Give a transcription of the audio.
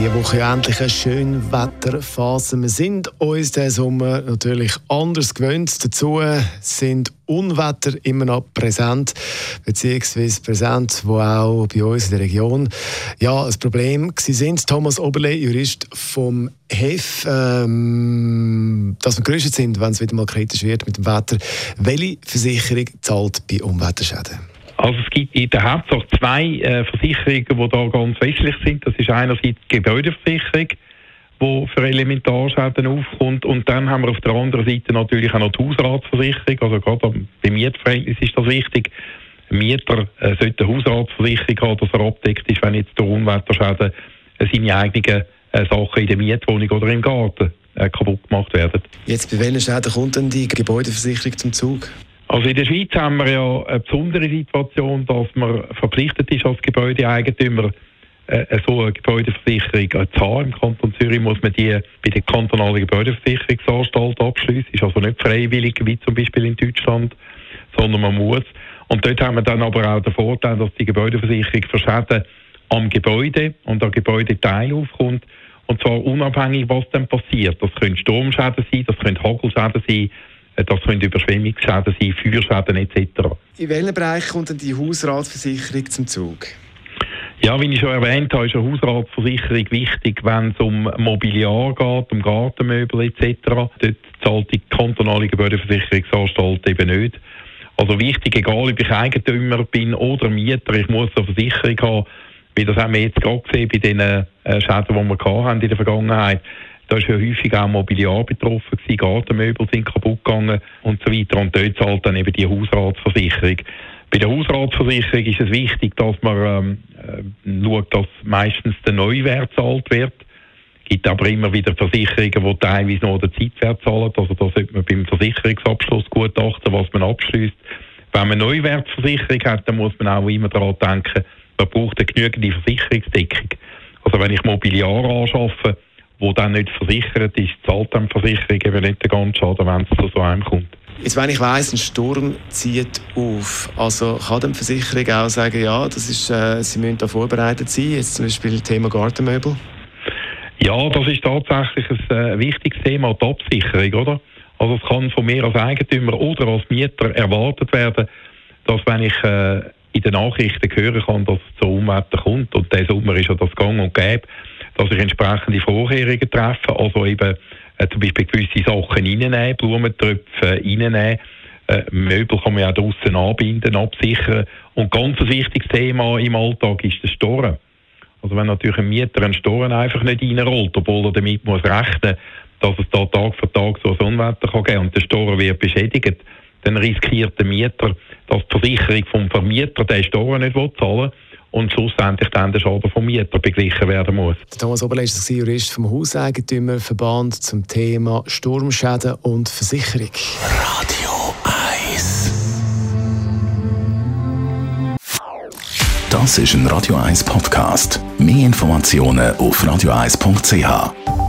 diese Woche endlich eine schöne Wetterphase. Wir sind uns diesen Sommer natürlich anders gewöhnt. Dazu sind Unwetter immer noch präsent, beziehungsweise präsent, wo auch bei uns in der Region ja, ein Problem Sie sind. Thomas Oberle, Jurist vom HEF, ähm, dass wir gerüstet sind, wenn es wieder mal kritisch wird mit dem Wetter. Welche Versicherung zahlt bei Unwetterschäden? Also es gibt in der Hauptsache zwei äh, Versicherungen, die da ganz wesentlich sind. Das ist einerseits die Gebäudeversicherung, die für Elementarschäden aufkommt. Und dann haben wir auf der anderen Seite natürlich auch noch die Hausratsversicherung. Also gerade beim Mietverhältnis ist das wichtig. Ein Mieter äh, sollte eine Hausratsversicherung haben, dass er abdeckt ist, wenn jetzt durch Unwetterschäden äh, seine eigenen äh, Sachen in der Mietwohnung oder im Garten äh, kaputt gemacht werden. Jetzt bei welchen Schäden kommt denn die Gebäudeversicherung zum Zug? Also in der Schweiz haben wir ja eine besondere Situation, dass man verpflichtet ist als Gebäudeeigentümer, äh, so eine Gebäudeversicherung zu haben. Im Kanton Zürich muss man die bei der kantonalen Gebäudeversicherungsanstalt abschließen. Ist also nicht freiwillig, wie zum Beispiel in Deutschland, sondern man muss. Und dort haben wir dann aber auch den Vorteil, dass die Gebäudeversicherung für Schäden am Gebäude und am Gebäudeteil aufkommt. Und zwar unabhängig, was dann passiert. Das können Sturmschäden sein, das können Hagelschäden sein, das können Überschwemmungsschäden sein, Feuerschäden etc. In welchem Bereich kommt denn die Hausratsversicherung zum Zug? Ja, wie ich schon erwähnt habe, ist eine Hausratsversicherung wichtig, wenn es um Mobiliar geht, um Gartenmöbel etc. Dort zahlt die kantonale Gebäudeversicherungsanstalt eben nicht. Also wichtig, egal ob ich Eigentümer bin oder Mieter, ich muss eine Versicherung haben, wie das haben wir jetzt gerade gesehen bei den äh, Schäden, die wir hatten in der Vergangenheit. Da ist ja häufig auch Mobiliar betroffen gewesen, Gartenmöbel sind kaputt gegangen und so weiter. Und dort zahlt dann eben die Hausratsversicherung. Bei der Hausratsversicherung ist es wichtig, dass man ähm, äh, schaut, dass meistens der Neuwert zahlt wird. Es gibt aber immer wieder Versicherungen, die teilweise noch den Zeitwert zahlen. Also da sollte man beim Versicherungsabschluss gut achten, was man abschließt. Wenn man Neuwertversicherung hat, dann muss man auch immer daran denken, man braucht eine genügende Versicherungsdeckung. Also wenn ich Mobiliar anschaffe, wo dann nicht versichert ist, zahlt dann die Versicherung eben nicht den ganzen Schaden, wenn es zu so einem kommt. Jetzt, wenn ich weiss, ein Sturm zieht auf, also kann die Versicherung auch sagen, ja, das ist, äh, Sie müssen da vorbereitet sein, jetzt zum Beispiel Thema Gartenmöbel? Ja, das ist tatsächlich ein äh, wichtiges Thema, die Absicherung, oder? Also es kann von mir als Eigentümer oder als Mieter erwartet werden, dass wenn ich äh, in den Nachrichten hören kann, dass es zu Unwetter kommt, und der Sommer ist ja das Gang und Gäbe, dass ich entsprechende Vorkehrungen treffe, also eben äh, zum Beispiel gewisse Sachen reinnehmen, Blumentöpfe reinnehmen, äh, Möbel kann man ja draußen anbinden, absichern. Und ganz ein wichtiges Thema im Alltag ist der Storen. Also wenn natürlich ein Mieter einen Storen einfach nicht reinrollt, obwohl er damit muss rechnen, dass es da Tag für Tag so ein Unwetter kann geben und der Storen wird beschädigt, dann riskiert der Mieter, dass die Versicherung vom Vermieter den Storen nicht zahlen will und schlussendlich dann der Schaden vom Mieter beglichen werden muss. Thomas Oberle ist Jurist vom Hauseigentümerverband zum Thema Sturmschäden und Versicherung. Radio 1 Das ist ein Radio 1 Podcast. Mehr Informationen auf radio1.ch.